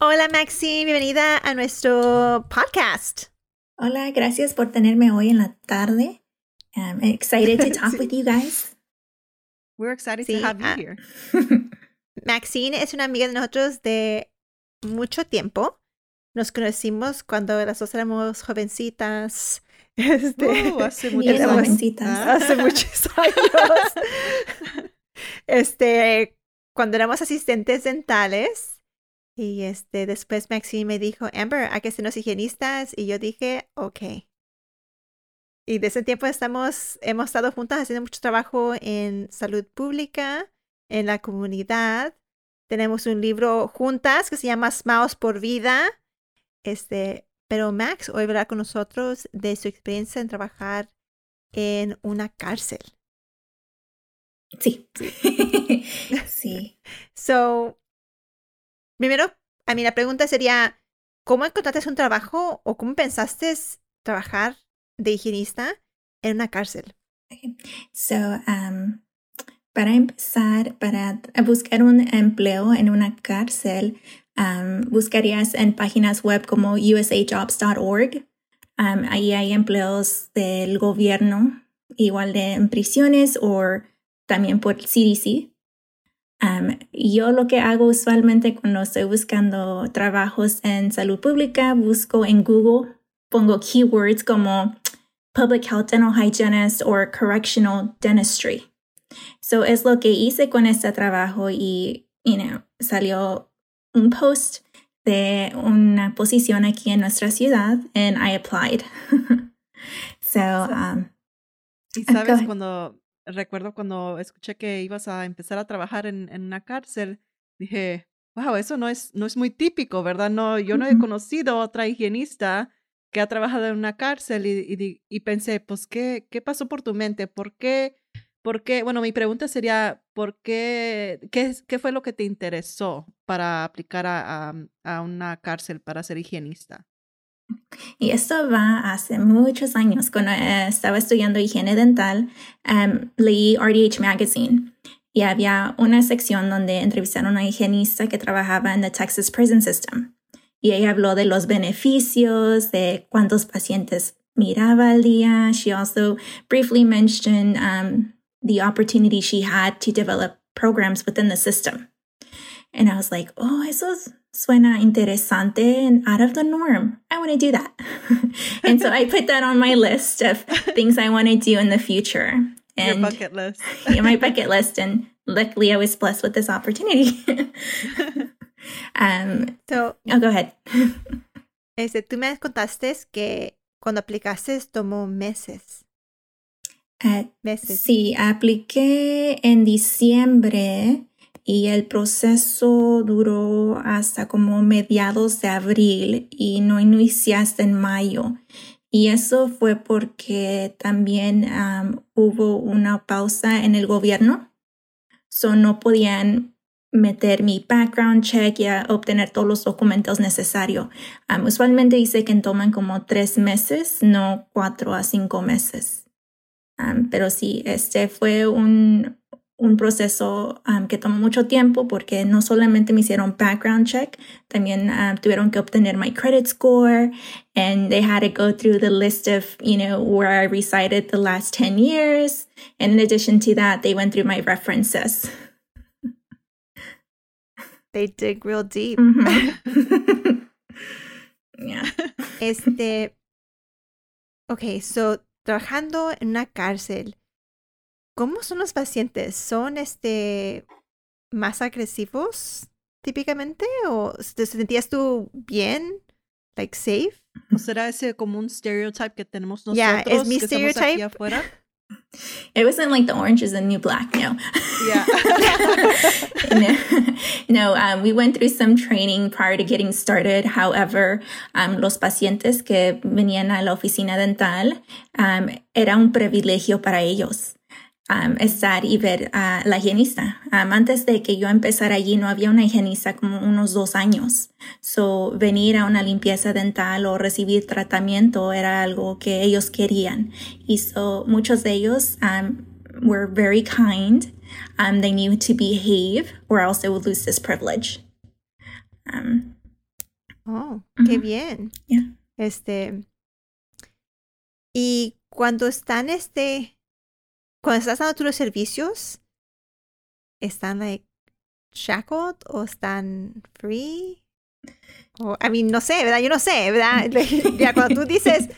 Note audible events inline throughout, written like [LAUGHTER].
Hola Maxine, bienvenida a nuestro podcast. Hola, gracias por tenerme hoy en la tarde. I'm excited to [LAUGHS] talk with you guys. We're excited to have you ah, here. [LAUGHS] Maxine es una amiga de nosotros de mucho tiempo. Nos conocimos cuando las dos éramos jovencitas. [LAUGHS] Este, Uh, hace Bien muchos años. jovencitas. hace muchos años. Este, cuando éramos asistentes dentales. Y este, después Maxine me dijo, Amber, hay que sernos higienistas. Y yo dije, ok. Y desde ese tiempo estamos, hemos estado juntas haciendo mucho trabajo en salud pública, en la comunidad. Tenemos un libro juntas que se llama Smiles por Vida. Este, pero Max hoy hablará con nosotros de su experiencia en trabajar en una cárcel. Sí. [LAUGHS] sí. [LAUGHS] So, primero, a mí la pregunta sería, ¿cómo encontraste un trabajo o cómo pensaste trabajar de higienista en una cárcel? So, um, para empezar, para buscar un empleo en una cárcel, um, buscarías en páginas web como usajobs.org. Um, ahí hay empleos del gobierno, igual de en prisiones o también por CDC. Um, yo lo que hago usualmente cuando estoy buscando trabajos en salud pública, busco en Google, pongo keywords como public health dental hygienist or correctional dentistry. So es lo que hice con este trabajo y, you know, salió un post de una posición aquí en nuestra ciudad and I applied. [LAUGHS] so, um, Y Ah, sabes, cuando recuerdo cuando escuché que ibas a empezar a trabajar en, en una cárcel, dije, wow, eso no es, no es muy típico, ¿verdad? No, yo no he conocido otra higienista que ha trabajado en una cárcel y, y pensé, pues, ¿qué, ¿qué pasó por tu mente? ¿Por qué? ¿Por qué? Bueno, mi pregunta sería, ¿por qué? ¿Qué, qué fue lo que te interesó para aplicar a, a, a una cárcel para ser higienista? Y esto va hace muchos años. Cuando eh, estaba estudiando higiene dental, em, leí RDH Magazine y había una sección donde entrevistaron a una higienista que trabajaba en the Texas Prison System. Y ella habló de los beneficios, de cuántos pacientes miraba al día. She also briefly mentioned um, the opportunity she had to develop programs within the system. And I was like, oh, eso es- suena interesante and out of the norm. I want to do that. [LAUGHS] and so I put that on my list of things I want to do in the future. Your And bucket list. [LAUGHS] in my bucket list. And luckily I was blessed with this opportunity. [LAUGHS] um, So, oh, go ahead. este, tú me contaste que cuando aplicaste tomó meses. Uh, Meses. Sí, apliqué en diciembre y el proceso duró hasta como mediados de abril y no inicié hasta en mayo. Y eso fue porque también hubo una pausa en el gobierno. So no podían meter mi background check y obtener todos los documentos necesarios. Um, usualmente dice que toman como tres meses, no cuatro a cinco meses. Um, pero sí, este fue un, un proceso um, que tomó mucho tiempo porque no solamente me hicieron background check, también um, tuvieron que obtener my credit score and they had to go through the list of, you know, where I resided the last 10 years. And in addition to that, they went through my references. They dig real deep. Mhm. [LAUGHS] [LAUGHS] yeah. Este, ok, so, trabajando en una cárcel, ¿cómo son los pacientes? ¿Son, este, más agresivos típicamente? ¿O te sentías tú bien? Like, safe? ¿O será ese como un stereotype que tenemos nosotros Ya, es mi que aquí stereotype. afuera? [LAUGHS] It wasn't like the orange is the new black, no. Yeah. [LAUGHS] no, no um, we went through some training prior to getting started. However, um, los pacientes que venían a la oficina dental um, era un privilegio para ellos. Um, estar y ver a la higienista. Um, antes de que yo empezara allí no había una higienista como unos dos años. So, venir a una limpieza dental o recibir tratamiento era algo que ellos querían. Y so, muchos de ellos were very kind. They needed to behave or else they would lose this privilege. Oh, qué Ujú. bien. Yeah. Este. Y cuando están, este. Cuando estás dando tú los servicios, ¿están, like, shackled o están free? O, I mean, no sé, ¿verdad? Yo no sé, ¿verdad? [LAUGHS] [LAUGHS] Ya cuando tú dices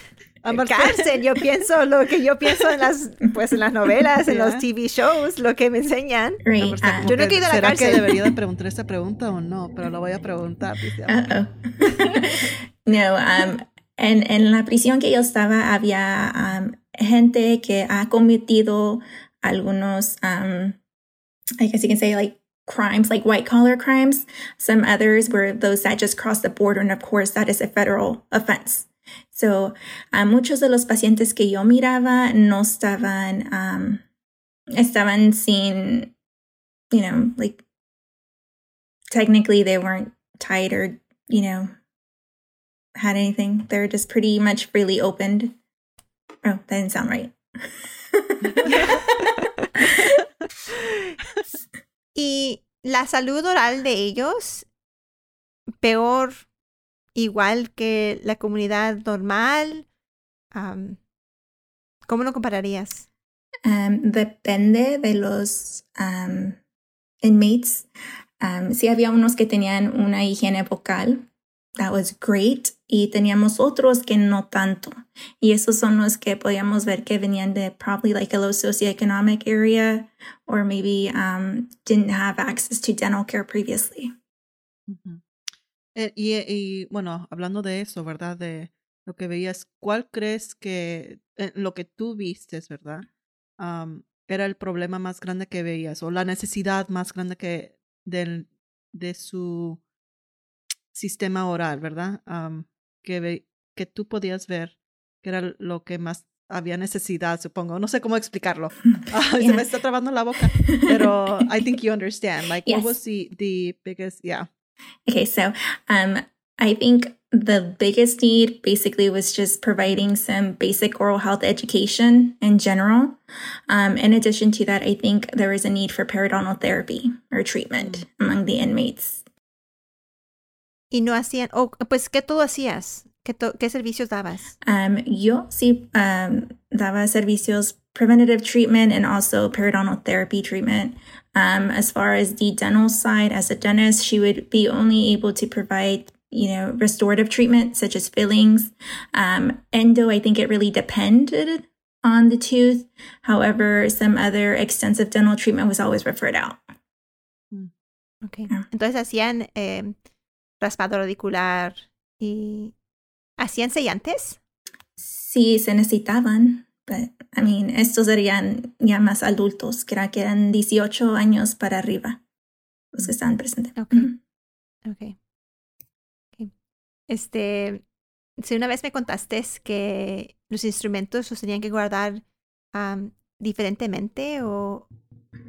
cárcel, yo pienso lo que yo pienso en las, pues, en las novelas, en los Yeah. TV shows, lo que me enseñan. right. Uh, como Yo no he que, ido a la ¿Será que cárcel. debería de preguntar [LAUGHS] esta pregunta o no? Pero lo voy a preguntar. Uh-oh. no, um, en, en la prisión que yo estaba había um, gente que ha cometido algunos, um, I guess you can say like crimes, like white collar crimes. Some others were those that just crossed the border, and of course that is a federal offense. So, uh, muchos de los pacientes que yo miraba no estaban, um, estaban sin, you know, like technically they weren't tied or, you know, had anything. They're just pretty much freely opened. Oh, that didn't sound right. [LAUGHS] Y la salud oral de ellos, peor, igual que la comunidad normal. Am, ¿Cómo lo compararías? Um, depende de los um, inmates. Um, sí había unos que tenían una higiene vocal. That was great. Y teníamos otros que no tanto. Y esos son los que podíamos ver que venían de probably like a low socioeconomic area or maybe um, didn't have access to dental care previously. Eh, y, y bueno, hablando de eso, ¿verdad? De lo que veías, ¿cuál crees que eh, lo que tú vistes, ¿verdad? Am, era el problema más grande que veías o la necesidad más grande que del, de su sistema oral, ¿verdad? Am, que, que tú podías ver que era lo que más había necesidad, supongo. No sé cómo explicarlo. [LAUGHS] [LAUGHS] Se Yeah. me está trabando la boca, pero I think [LAUGHS] you understand. Like, what Yes. was the, the biggest, yeah. Okay, so um, I think the biggest need basically was just providing some basic oral health education in general. Um, in addition to that, I think there was a need for periodontal therapy or treatment among the inmates. Y no hacían, o pues, ¿qué tú hacías? ¿Qué, to- qué servicios dabas? Um, yo sí um, daba servicios preventative treatment and also periodontal therapy treatment. Um, as far as the dental side, as a dentist, she would be only able to provide, you know, restorative treatment such as fillings. Um, endo, I think it really depended on the tooth. However, some other extensive dental treatment was always referred out. Okay. Ah. Entonces hacían eh, raspado radicular y hacían sellantes. Sí, se necesitaban, but I mean, estos serían ya más adultos, que era que eran 18 años para arriba los que estaban presentes. Ok. Okay. ok. Este, si una vez me contaste que los instrumentos los tenían que guardar diferentemente o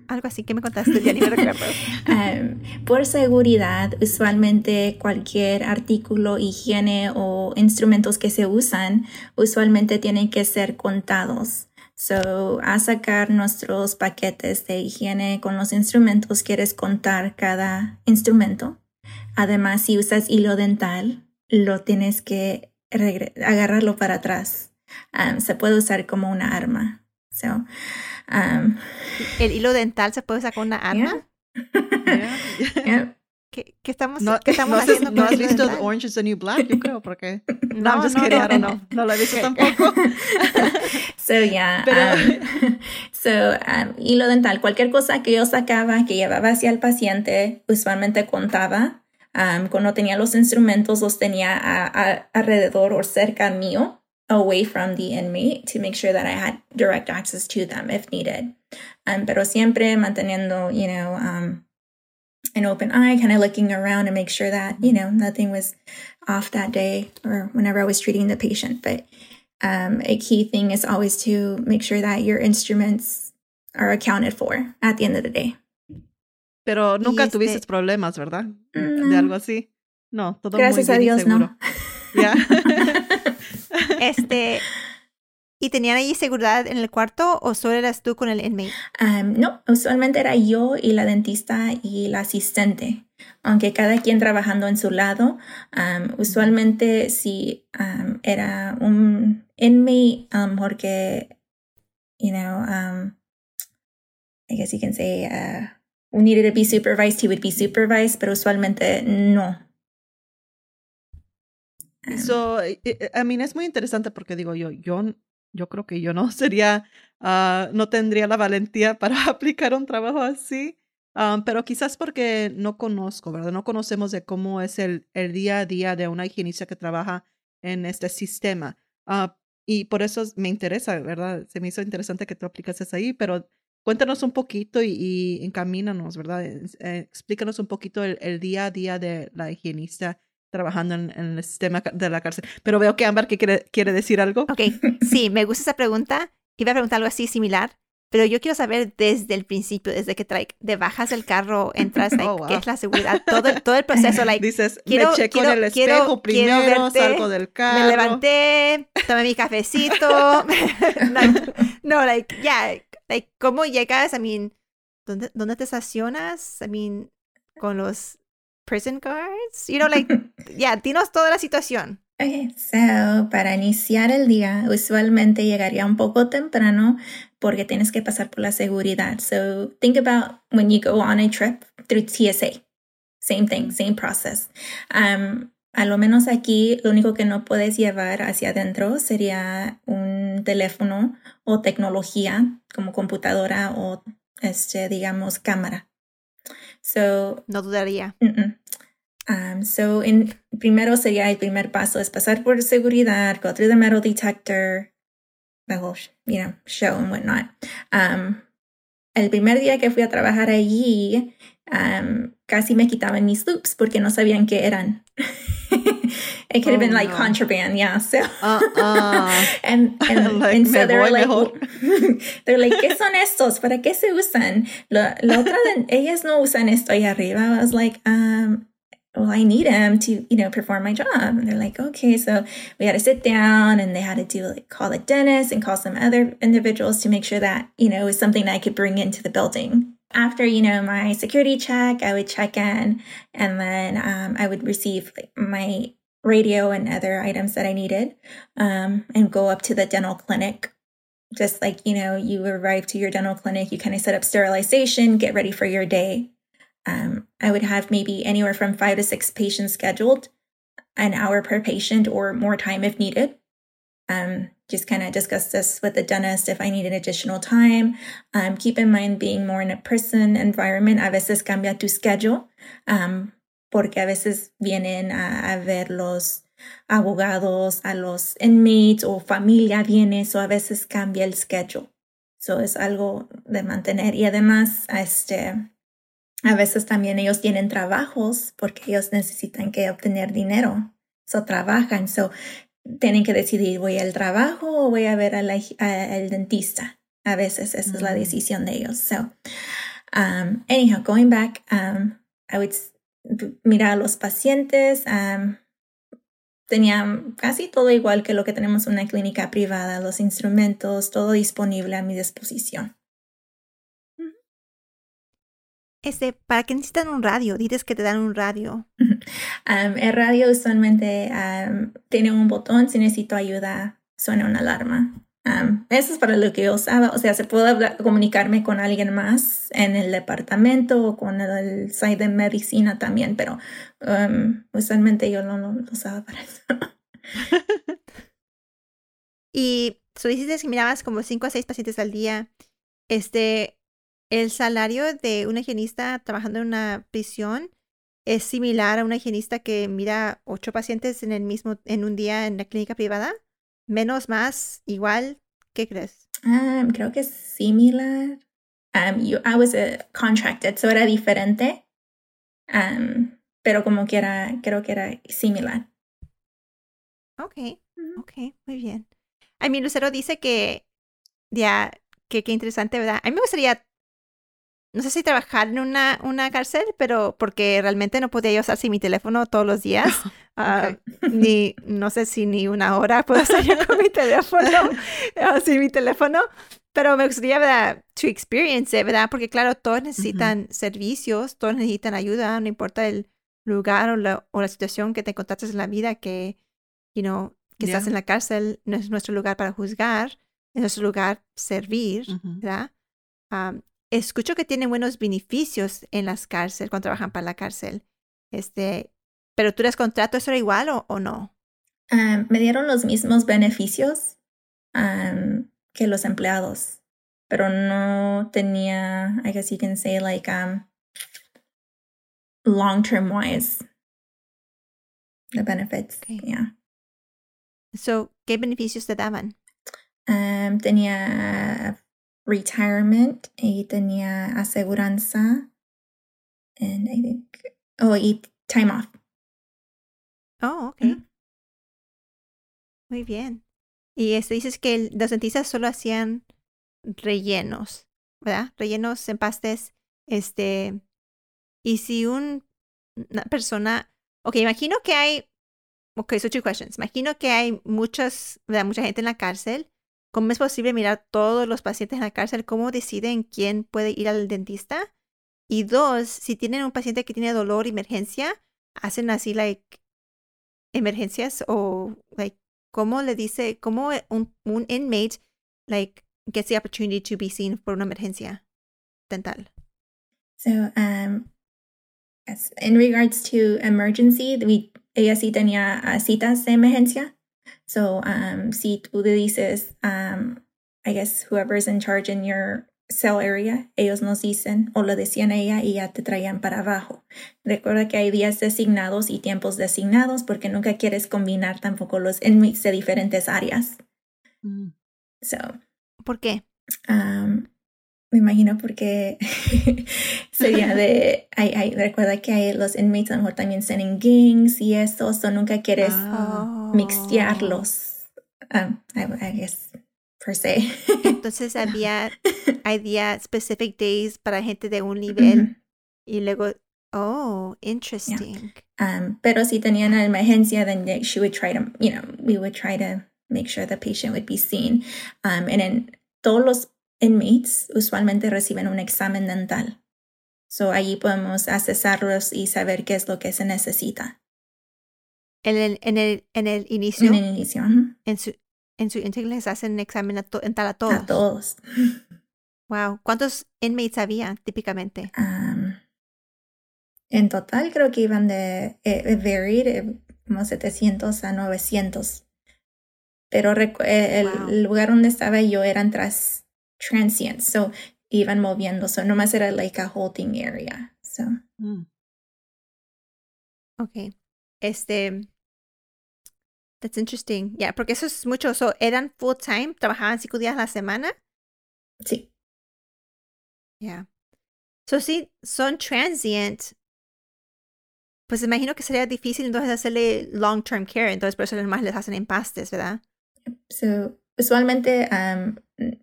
algo así que me contaste, ya ni me. Um, [LAUGHS] por seguridad, usualmente cualquier artículo, higiene o instrumentos que se usan, usualmente tienen que ser contados. So, a sacar nuestros paquetes de higiene con los instrumentos, quieres contar cada instrumento. Además, si usas hilo dental, lo tienes que agarrarlo para atrás. Um, se puede usar como una arma. So, um, ¿El hilo dental se puede usar con una arma? [LAUGHS] Yeah. yeah. ¿Qué, qué estamos, No, qué estamos no has- haciendo no con has el hilo visto dental? Orange is the New Black, yo creo, porque [LAUGHS] No, no, no, kidding, no, no. No lo he visto [LAUGHS] tampoco. So yeah. Pero- um, so um, hilo dental, cualquier cosa que yo sacaba que llevaba hacia el paciente, usualmente contaba. Um, cuando tenía los instrumentos, los tenía a- a- alrededor o cerca mío away from the inmate to make sure that I had direct access to them if needed. Um, pero siempre manteniendo, you know, um, an open eye, kind of looking around and make sure that, you know, nothing was off that day or whenever I was treating the patient. But um, a key thing is always to make sure that your instruments are accounted for at the end of the day. Pero nunca este- tuviste problemas, ¿verdad? Mm, De algo así. No, todo Gracias muy a bien y Dios, seguro. no. Ya. [LAUGHS] [LAUGHS] Este, ¿y tenían ahí seguridad en el cuarto o solo eras tú con el inmate? No, usualmente era yo y la dentista y la asistente, aunque cada quien trabajando en su lado. usualmente si um, era un inmate, porque, you know, I guess you can say, uh, we needed to be supervised, he would be supervised, pero usualmente no. Um, So, eh, eh, I mean, es muy interesante porque digo yo, yo, yo creo que yo no [LAUGHS] sería, ah, no tendría la valentía para [LAUGHS] aplicar un trabajo así, ah, pero quizás porque no conozco, ¿verdad? No conocemos de cómo es el, el día a día de una higienista que trabaja en este sistema. Ah, y por eso me interesa, ¿verdad? Se me hizo interesante que tú aplicases ahí, pero cuéntanos un poquito y, y encamínanos, ¿verdad? Eh, eh, explícanos un poquito el, el día a día de la higienista trabajando en, en el sistema de la cárcel. Pero veo que Ámbar que quiere, quiere decir algo. Ok, sí, [LAUGHS] me gusta esa pregunta. Iba a preguntar algo así similar, pero yo quiero saber desde el principio, desde que like, te bajas del carro, entras, [LAUGHS] like, Oh, qué wow. es la seguridad, todo, el- todo el proceso, like, Dices, quiero- me checo en quiero- el quiero- espejo quiero primero, verte, salgo del carro. me levanté, tomé mi cafecito. [LAUGHS] no, like, yeah, like, ¿cómo llegas? I mean, ¿dónde, ¿dónde te estacionas? I mean, con los prison guards, you know, like, [LAUGHS] yeah, dinos toda la situación. Okay, so para iniciar el día, usualmente llegaría un poco temprano porque tienes que pasar por la seguridad. So think about when you go on a trip through TSA. Same thing, same process. Um, a lo menos aquí, lo único que no puedes llevar hacia adentro sería un teléfono o tecnología como computadora o, este, digamos, cámara. So No dudaría. Um, so, en, primero sería el primer paso es pasar por seguridad, go through the metal detector, the whole, sh- you know, show and whatnot. Um, el primer día que fui a trabajar allí, um, casi me quitaban mis loops porque no sabían qué eran. [LAUGHS] it could have Oh, been like no. contraband, yeah. So, ah. [LAUGHS] and and, [LAUGHS] Like, and so me they were voy like, they're like, ¿qué son estos? ¿Para qué se usan? La, la otra de ellas no usan esto ahí arriba. I was like, um, well, I need them to, you know, perform my job. And they're like, okay. So we had to sit down and they had to do like call the dentist and call some other individuals to make sure that, you know, it was something that I could bring into the building. After, you know, my security check, I would check in and then um, I would receive like, my radio and other items that I needed um, and go up to the dental clinic. Just like, you know, you arrive to your dental clinic, you kind of set up sterilization, get ready for your day. Um, I would have maybe anywhere from five to six patients scheduled, an hour per patient or more time if needed. Um, just kind of discuss this with the dentist if I needed additional time. Um, keep in mind being more in a prison environment, a veces cambia tu schedule, um, porque a veces vienen a, a ver los abogados, a los inmates o familia viene, so a veces cambia el schedule. So es algo de mantener y además, este, a veces también ellos tienen trabajos porque ellos necesitan que obtener dinero. So trabajan, so tienen que decidir voy al trabajo o voy a ver a la- a- al dentista. A veces esa es la Mm. decisión de ellos. So, um, anyhow, going back, um, I would mirar a los pacientes. Um, tenía casi todo igual que lo que tenemos en una clínica privada, los instrumentos, todo disponible a mi disposición. Este, ¿para qué necesitan un radio? Dices que te dan un radio. [LAUGHS] Um, el radio usualmente um, tiene un botón, si necesito ayuda, suena una alarma. Um, eso es para lo que yo usaba, o sea, se puede hablar- comunicarme con alguien más en el departamento o con el, site de medicina también, pero usualmente yo no lo, lo usaba para eso. [LAUGHS] Y tú dices que mirabas como cinco a seis pacientes al día. Este, el salario de un higienista trabajando en una prisión es similar a una higienista que mira ocho pacientes en el mismo, en un día en la clínica privada. menos, más, igual? ¿Qué crees? Um, creo que es similar. Um, yo, I was uh, contracted, so era diferente. Um, pero como que era, creo que era similar. Ok, ok, muy bien. A mí Lucero dice que, ya, que qué interesante, ¿verdad? A mí me gustaría, no sé si trabajar en una, una cárcel, pero porque realmente no podía yo usar así mi teléfono todos los días. [LAUGHS] Ah, ni, no sé si ni una hora [LAUGHS] puedo estar yo con mi teléfono, [LAUGHS] así mi teléfono. Pero me gustaría, ¿verdad? To experience it, ¿verdad? Porque claro, todos necesitan servicios, todos necesitan ayuda, no importa el lugar o la, o la situación que te encontraste en la vida, que, you know, que estás en la cárcel, no es nuestro lugar para juzgar, es nuestro lugar servir, ¿verdad? Escucho que tienen buenos beneficios en las cárceles, cuando trabajan para la cárcel. Este, pero tú eres contrato, ¿eso era igual o, o no? Um, me dieron los mismos beneficios um, que los empleados, pero no tenía, I guess you can say, like, um, long term wise, the benefits. Okay. Yeah. So, ¿qué beneficios te daban? Um, tenía retirement y tenía aseguranza and I think oh y time off. Oh, ok. Ujú. Muy bien. Y este, dices que los dentistas solo hacían rellenos, ¿verdad? Rellenos en pastes. Este. Y si un, una persona. Ok, imagino que hay. Ok, so two questions. Imagino que hay muchas, ¿verdad? Mucha gente en la cárcel. ¿Cómo es posible mirar todos los pacientes en la cárcel? ¿Cómo deciden quién puede ir al dentista? Y dos, si tienen un paciente que tiene dolor, emergencia, hacen así, like, emergencias o, like, ¿cómo le dice, cómo un, un inmate, like, gets the opportunity to be seen por una emergencia dental? So, um, in regards to emergency, we, ella sí tenía uh, citas de emergencia. So, um, si tú le dices, um, I guess whoever's in charge in your cell area, ellos nos dicen o le decían a ella y ya te traían para abajo. Recuerda que hay días designados y tiempos designados porque nunca quieres combinar tampoco los inmates de diferentes áreas. Mm. So, ¿Por qué? Um, me imagino porque [LAUGHS] sería de, hay, hay, recuerda que hay los inmates a lo mejor también están en gangs y eso, so nunca quieres. Oh. mixtearlos, um, I, I guess, per se. Entonces [LAUGHS] había, hay días, specific days para gente de un nivel y luego, oh, interesting. um, pero si tenían una emergencia, then she would try to, you know, we would try to make sure the patient would be seen. Um, and en todos los inmates usualmente reciben un examen dental. So allí podemos accesarlos y saber qué es lo que se necesita En el, en el, en el inicio, en el inicio. en su, en su les hacen examen a to- dental a todos. A todos. Wow. ¿Cuántos inmates había típicamente? Um, en total creo que iban de, eh, it varied, eh, como 700 a 900. Pero eh, el Wow. lugar donde estaba yo eran tras transients, so iban moviendo, so nomás era like a holding area. So, Mm. Ok. Este. That's interesting. Yeah, porque eso es mucho. So, eran full time, trabajaban cinco días a la semana. sí. Yeah. So, sí, son transient. Pues imagino que sería difícil entonces hacerle long term care. Entonces, por eso más les hacen empastes, ¿verdad? So, usualmente um,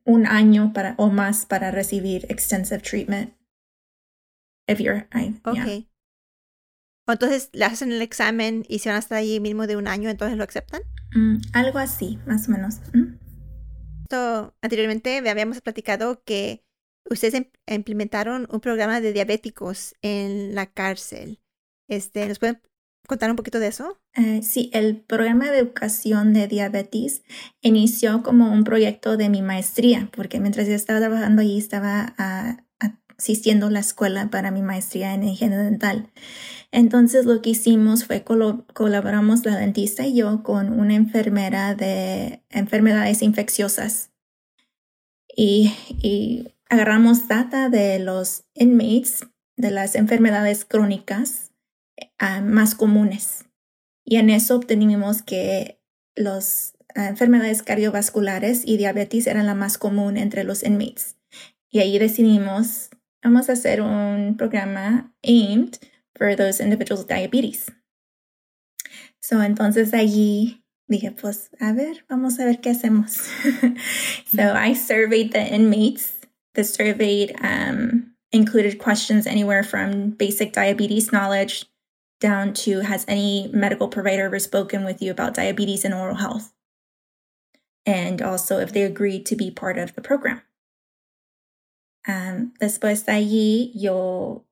un año para, o más para recibir extensive treatment. If you're, I, Ok. yeah. O entonces le hacen el examen y si van a estar allí mínimo de un año, entonces lo aceptan. Mm, algo así, más o menos. Mm. So, anteriormente habíamos platicado que ustedes im- implementaron un programa de diabéticos en la cárcel. Este, ¿Nos pueden contar un poquito de eso? Eh, sí, el programa de educación de diabetes inició como un proyecto de mi maestría, porque mientras yo estaba trabajando allí estaba ah, asistiendo a la escuela para mi maestría en higiene dental. Entonces lo que hicimos fue colaboramos la dentista y yo con una enfermera de enfermedades infecciosas y, y agarramos data de los inmates de las enfermedades crónicas ah, más comunes. Y en eso obtenimos que los enfermedades cardiovasculares y diabetes eran la más común entre los inmates. Y ahí decidimos, vamos a hacer un programa aimed for those individuals with diabetes. So, entonces allí dije, pues, a ver, vamos a ver qué hacemos. [LAUGHS] so I surveyed the inmates. The survey um, included questions anywhere from basic diabetes knowledge down to has any medical provider ever spoken with you about diabetes and oral health? And also if they agreed to be part of the program. Um, después de allí, yo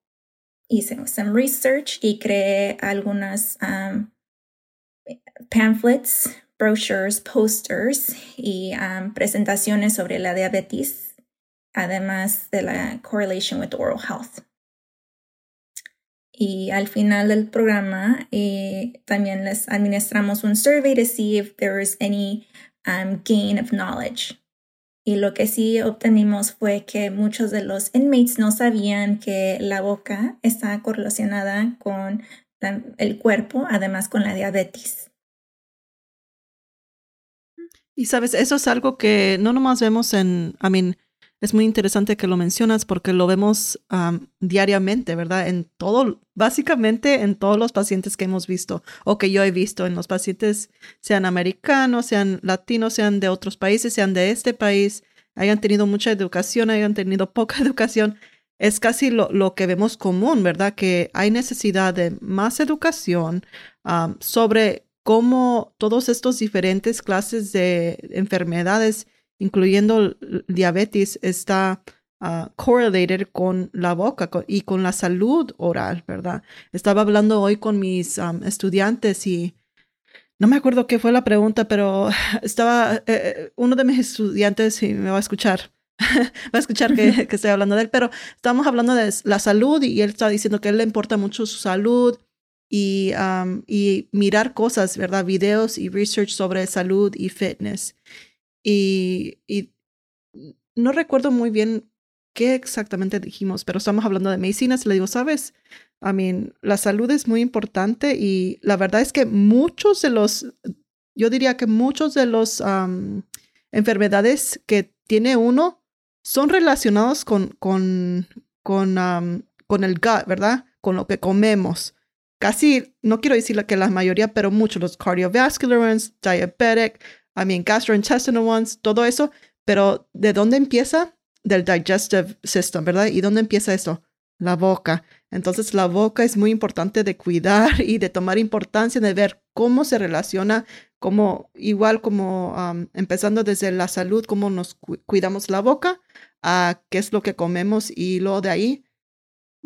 hice some research y creé algunas um, pamphlets, brochures, posters y um, presentaciones sobre la diabetes, además de la correlation with oral health. Y al final del programa eh, también les administramos un survey to see if there is any um, gain of knowledge. Y lo que sí obtenimos fue que muchos de los inmates no sabían que la boca está correlacionada con el cuerpo, además con la diabetes. Y sabes, eso es algo que no nomás vemos en, I mean, es muy interesante que lo mencionas porque lo vemos diariamente, ¿verdad? En todo, básicamente en todos los pacientes que hemos visto o que yo he visto en los pacientes, sean americanos, sean latinos, sean de otros países, sean de este país, hayan tenido mucha educación, hayan tenido [LAUGHS] poca educación. Es casi lo, lo que vemos común, ¿verdad? Que hay necesidad de más educación sobre cómo todos estos diferentes clases de enfermedades incluyendo diabetes, está uh, correlated con la boca y con la salud oral, ¿verdad? Estaba hablando hoy con mis estudiantes y no me acuerdo qué fue la pregunta, pero [LAUGHS] estaba eh, eh, uno de mis estudiantes y me va a escuchar. [LAUGHS] va a escuchar que, [LAUGHS] que, estoy hablando de él, pero estamos hablando de la salud y él está diciendo que a él le importa mucho su salud y, y mirar cosas, ¿verdad? Videos y research sobre salud y fitness. Y, no recuerdo muy bien qué exactamente dijimos, pero estamos hablando de medicinas. Le digo, sabes, I mean, la salud es muy importante y la verdad es que muchos de los, yo diría que muchos de los enfermedades que tiene uno son relacionados con, con, con, con el gut, ¿verdad? Con lo que comemos. Casi, no quiero decir que la mayoría, pero muchos, los cardiovascular ones, diabetic, I mean, gastrointestinal ones, todo eso, pero ¿de dónde empieza? Del digestive system, ¿verdad? ¿Y dónde empieza esto? La boca. Entonces, la boca es muy importante de cuidar [LAUGHS] y de tomar importancia de ver cómo se relaciona, como igual como um, empezando desde la salud, cómo nos cuidamos la boca, a qué es lo que comemos y luego de ahí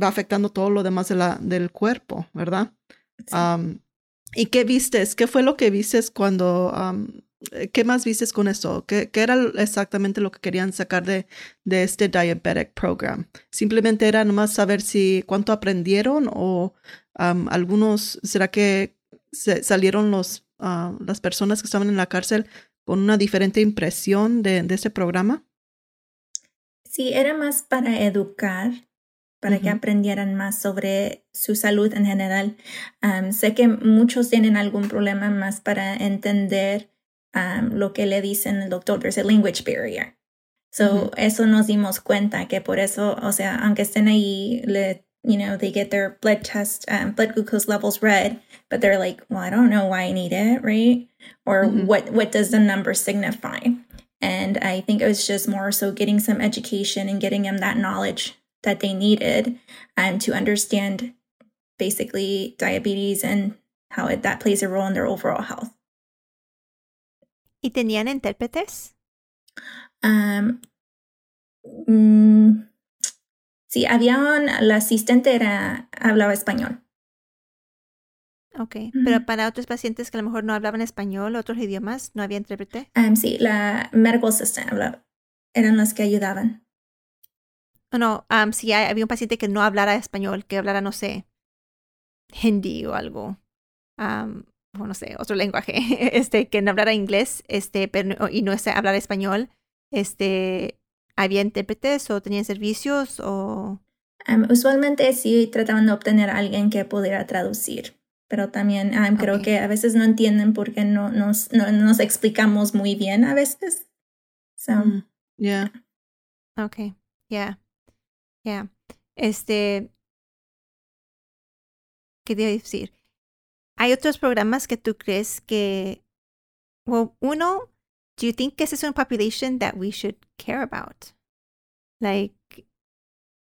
va afectando todo lo demás de la, del cuerpo, ¿verdad? Um, ¿Y qué vistes? ¿Qué fue lo que vistes cuando um, ¿Qué más vistes con esto? ¿Qué, ¿Qué, era exactamente lo que querían sacar de, de este Diabetic Program? ¿Simplemente era nomás saber si cuánto aprendieron o algunos, será que salieron los, ah, las personas que estaban en la cárcel con una diferente impresión de, de este programa? Sí, era más para educar, para que aprendieran más sobre su salud en general. sé que muchos tienen algún problema más para entender um, lo que le dicen el doctor, there's a language barrier. So, eso nos dimos cuenta que por eso, o sea, aunque estén ahí, le, you know, they get their blood test, um, blood glucose levels read, but they're like, well, I don't know why I need it, right? Or what, what does the number signify? And I think it was just more so getting some education and getting them that knowledge that they needed um, to understand basically diabetes and how it, that plays a role in their overall health. ¿Y tenían intérpretes? Um, mm, sí, había un, la asistente era, hablaba español. Ok, pero para otros pacientes que a lo mejor no hablaban español, otros idiomas, ¿no había intérprete? Um, sí, la medical assistant hablaba, eran las que ayudaban. No, no, um, si había un paciente que no hablara español, que hablara, no sé, hindi o algo. O no sé, otro lenguaje, [LAUGHS] este, que no hablara inglés, este, pero, y no sé hablar español, este, ¿había intérpretes o tenían servicios o...? usualmente sí trataban de obtener a alguien que pudiera traducir. pero también um, creo que a veces no entienden porque no nos, no, nos explicamos muy bien a veces. So, Mm, yeah. Okay, yeah, yeah. Este, ¿qué a decir? ¿Hay otros programas que tú crees que, well, uno, do you think this is a population that we should care about? Like,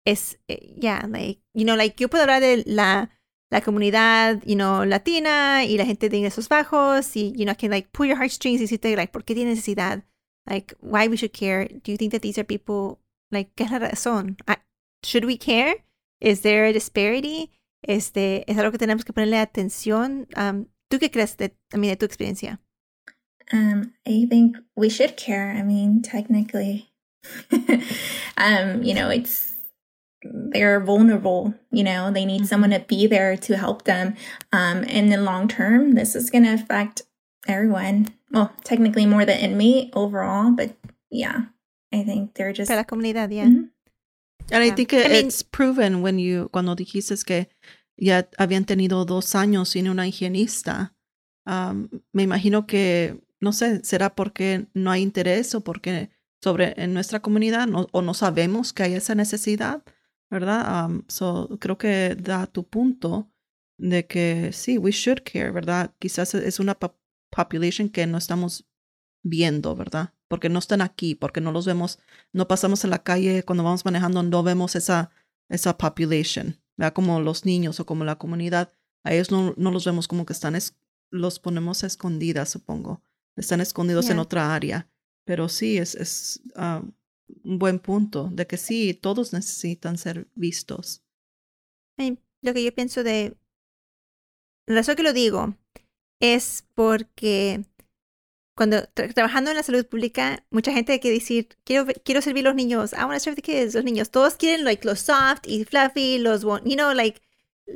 es, eh, yeah, like, you know, like, yo puedo hablar de la, la comunidad, you know, latina y la gente de ingresos bajos y, you know, I can, like, pull your heartstrings y decirte, like, ¿por qué tiene necesidad? Like, why we should care? Do you think that these are people like, ¿qué es la razón? Ah, Should we care? Is there a disparity? Este, es algo que tenemos que ponerle atención. Um, ¿Tú qué crees de, I mean, de tu experiencia? Um, I think we should care. I mean, technically, [LAUGHS] um, you know, it's they're vulnerable. You know, they need someone to be there to help them. Um, in the long term, this is going to affect everyone. Well, technically more the inmate overall, but yeah, I think they're just. Para la comunidad, yeah. Mhm. And I Yeah. think I mean- it's proven when you, cuando dijiste que ya habían tenido dos años sin una higienista. um, me imagino que, no sé, será porque no hay interés o porque sobre en nuestra comunidad no- o no sabemos que hay esa necesidad, ¿verdad? Um, so, creo que da tu punto de que sí, we should care, ¿verdad? Quizás es una po- population que no estamos viendo, ¿verdad? Porque no están aquí, porque no los vemos no pasamos en la calle cuando vamos manejando, no vemos esa, esa population, ¿verdad? Como los niños o como la comunidad. A ellos no, no los vemos como que están, es- los ponemos a escondidas, supongo. Están escondidos en otra área. Pero sí, es, es ah, un buen punto de que sí, todos necesitan ser vistos. Lo que yo pienso de... La razón que lo digo es porque cuando tra- trabajando en la salud pública, mucha gente quiere decir, quiero, quiero servir a los niños, I want to serve the kids, los niños. Todos quieren like los soft y fluffy, los, you know, like, [LAUGHS]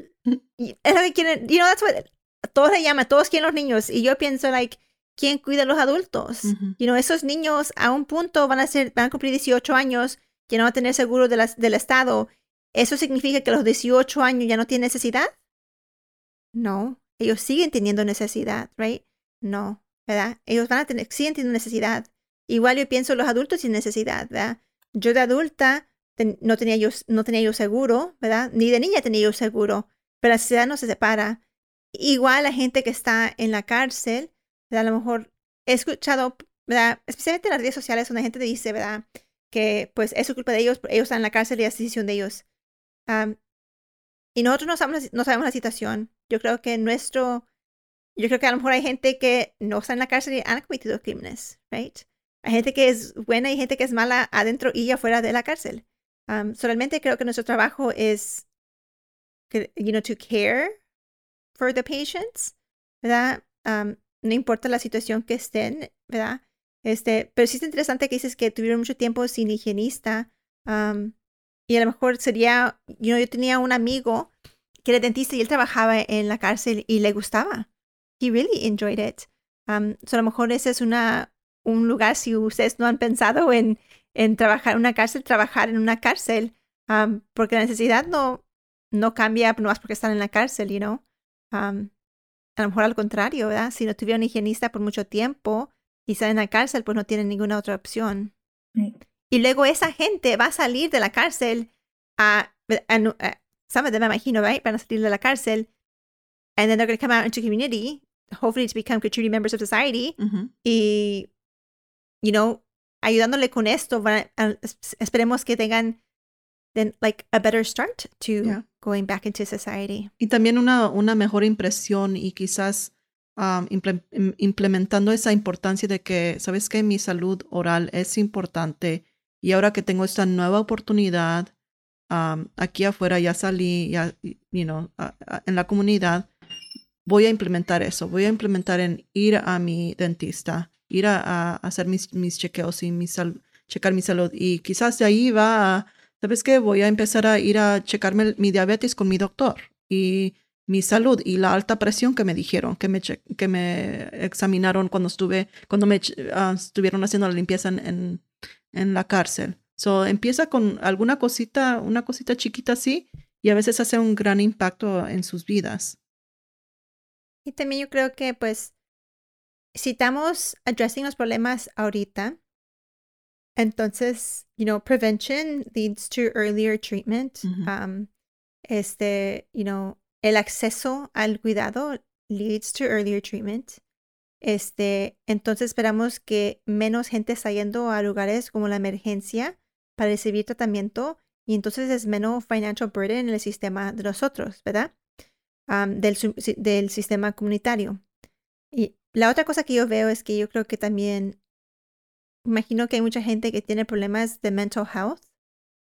es lo que quieren, you know, that's what, todos le llaman, todos quieren los niños. Y yo pienso, like, ¿quién cuida a los adultos? Ujú. You know, esos niños a un punto van a ser, van a cumplir 18 años, que no van a tener seguro de las- del Estado. ¿Eso significa que a los 18 años ya no tienen necesidad? No, ellos siguen teniendo necesidad, right? No, ¿verdad? Ellos van a tener, siguen teniendo necesidad. Igual yo pienso los adultos sin necesidad, ¿verdad? Yo de adulta no, tenía yo, no tenía yo seguro, ¿verdad? Ni de niña tenía yo seguro, pero la sociedad no se separa. Igual la gente que está en la cárcel, ¿verdad? A lo mejor he escuchado, ¿verdad? Especialmente en las redes sociales donde la gente te dice, ¿verdad? Que pues es su culpa de ellos, ellos están en la cárcel y es decisión de ellos. Y nosotros no sabemos, no sabemos la situación. Yo creo que nuestro, yo creo que a lo mejor hay gente que no está en la cárcel y han cometido crímenes, right? Hay gente que es buena y gente que es mala adentro y afuera de la cárcel. Um, solamente creo que nuestro trabajo es, you know, to care for the patients, ¿verdad? Um, no importa la situación que estén, ¿verdad? Este, pero sí es interesante que dices que tuvieron mucho tiempo sin higienista. um, y a lo mejor sería, yo tenía un amigo que era dentista y él trabajaba en la cárcel y le gustaba. He really enjoyed it. Um, so a lo mejor ese es una, un lugar, si ustedes no han pensado en, en trabajar en una cárcel, trabajar en una cárcel, um, porque la necesidad no, no cambia no más porque están en la cárcel, you know. Um, a lo mejor al contrario, ¿verdad? Si no tuvieron higienista por mucho tiempo y están en la cárcel, pues no tienen ninguna otra opción. Y luego esa gente va a salir de la cárcel a, a, a- some of them, me imagino, right? Van a salir de la cárcel and then they're going to come out into community, hopefully to become contributing members of society y, you know, ayudándole con esto, van a- a- es- esperemos que tengan then like a better start to Yeah. going back into society. Y también una, una mejor impresión y quizás um, imple- im- implementando esa importancia de que, ¿sabes qué? Mi salud oral es importante y ahora que tengo esta nueva oportunidad, um, aquí afuera ya salí, ya, you know, en la comunidad, voy a implementar eso, voy a implementar en ir a mi dentista, ir a, hacer mis, mis chequeos y mi checar mi salud y quizás de ahí va a, ¿sabes qué? Voy a empezar a ir a checarme mi diabetes con mi doctor y mi salud y la alta presión que me dijeron, que me, que me examinaron cuando estuve, cuando me ah, estuvieron haciendo la limpieza en, en, en la cárcel. So, empieza con alguna cosita, una cosita chiquita así y a veces hace un gran impacto en sus vidas. Y también yo creo que pues si estamos addressing los problemas ahorita, entonces, you know, prevention leads to earlier treatment. Um, este, you know, el acceso al cuidado leads to earlier treatment. Este, entonces esperamos que menos gente está yendo a lugares como la emergencia para recibir tratamiento y entonces es menos financial burden en el sistema de nosotros, ¿verdad? Del, sistema comunitario. Y la otra cosa que yo veo es que yo creo que también, imagino que hay mucha gente que tiene problemas de mental health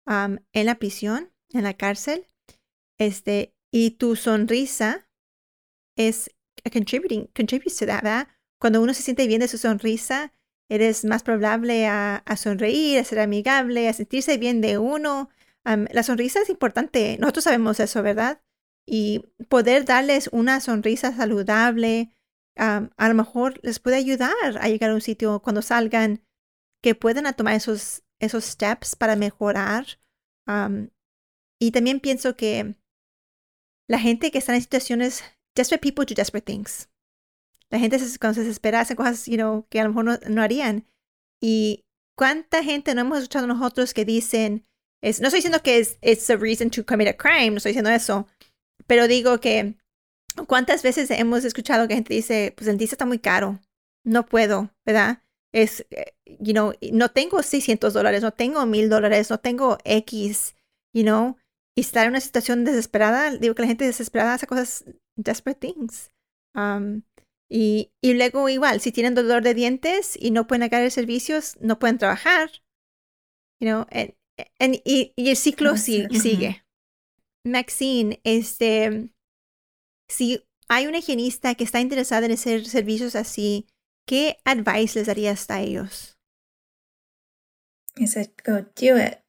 en la prisión, en la cárcel, este, y tu sonrisa es contributing, contributes ¿verdad? Cuando uno se siente bien de su sonrisa, eres más probable a, sonreír, a ser amigable, a sentirse bien de uno. La sonrisa es importante, nosotros sabemos eso, ¿verdad? Y poder darles una sonrisa saludable, am, a lo mejor les puede ayudar a llegar a un sitio cuando salgan que puedan tomar esos, esos steps para mejorar. Am, y también pienso que la gente que está en situaciones, desperate people do desperate things. La gente cuando se desespera hace cosas, you know, que a lo mejor no, no harían. Y cuánta gente no hemos escuchado nosotros que dicen, es, no estoy diciendo que es it's a reason to commit a crime, no estoy diciendo eso, pero digo que cuántas veces hemos escuchado que gente dice, pues el dentista está muy caro, no puedo, ¿verdad? Es, eh, you know, no tengo 600 dólares, no tengo 1000 dólares, no tengo X, you know, y estar en una situación desesperada, digo que la gente desesperada hace cosas, desperate things. Um, y, y luego igual, si tienen dolor de dientes y no pueden agarrar servicios, no pueden trabajar. You know, en- en- y, y el ciclo sí, sigue. Maxine, este, si hay una higienista que está interesada en hacer servicios así, ¿qué advice les darías a ellos? I said, go do it.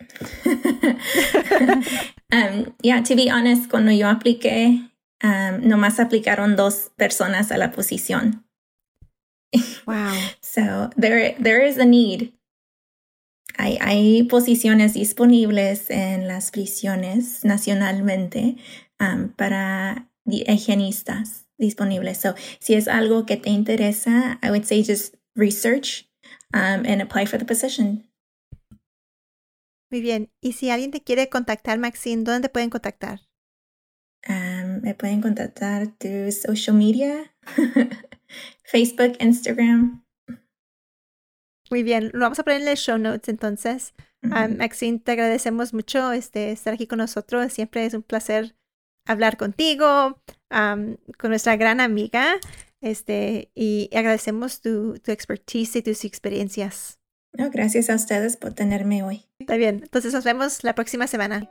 [LAUGHS] um, yeah, to be honest, cuando yo apliqué, um, nomás aplicaron dos personas a la posición. [LAUGHS] Wow. So there, there is a need. Hay, hay posiciones disponibles en las prisiones nacionalmente um, para higienistas disponibles. So si es algo que te interesa, I would say just research um, and apply for the position. Muy bien. Y si alguien te quiere contactar, Maxine, ¿dónde te pueden contactar? Um, me pueden contactar through social media, [LAUGHS] Facebook, Instagram. Muy bien. Lo vamos a poner en los show notes entonces. Ah, Maxine, te agradecemos mucho este, estar aquí con nosotros. Siempre es un placer hablar contigo, con nuestra gran amiga, este, y agradecemos tu, tu expertise y tus experiencias. No, gracias a ustedes por tenerme hoy. Está bien, entonces nos vemos la próxima semana.